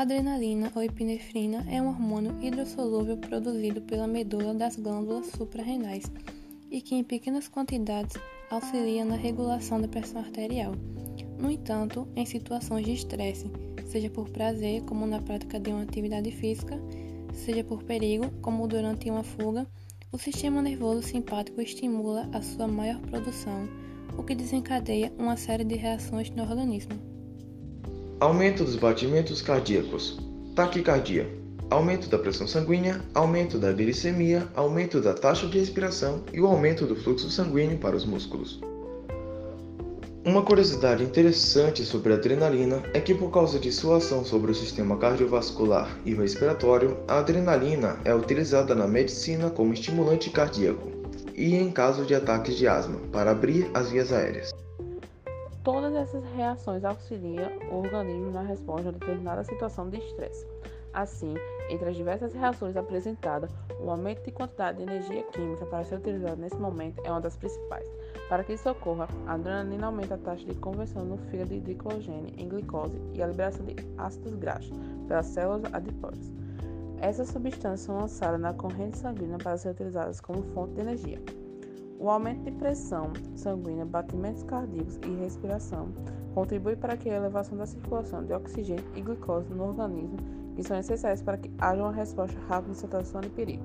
A adrenalina ou epinefrina é um hormônio hidrossolúvel produzido pela medula das glândulas suprarrenais e que, em pequenas quantidades, auxilia na regulação da pressão arterial. No entanto, em situações de estresse, seja por prazer, como na prática de uma atividade física, seja por perigo, como durante uma fuga, o sistema nervoso simpático estimula a sua maior produção, o que desencadeia uma série de reações no organismo. Aumento dos batimentos cardíacos, taquicardia, aumento da pressão sanguínea, aumento da glicemia, aumento da taxa de respiração e o aumento do fluxo sanguíneo para os músculos. Uma curiosidade interessante sobre a adrenalina é que, por causa de sua ação sobre o sistema cardiovascular e respiratório, a adrenalina é utilizada na medicina como estimulante cardíaco e em caso de ataques de asma, para abrir as vias aéreas. Todas essas reações auxiliam o organismo na resposta a determinada situação de estresse. Assim, entre as diversas reações apresentadas, o aumento de quantidade de energia química para ser utilizada nesse momento é uma das principais. Para que isso ocorra, a adrenalina aumenta a taxa de conversão no fígado de glicogênio em glicose e a liberação de ácidos graxos pelas células adiposas. Essas substâncias são lançadas na corrente sanguínea para serem utilizadas como fonte de energia. O aumento de pressão sanguínea, batimentos cardíacos e respiração contribui para que a elevação da circulação de oxigênio e glicose no organismo, que são essenciais para que haja uma resposta rápida em situação de perigo.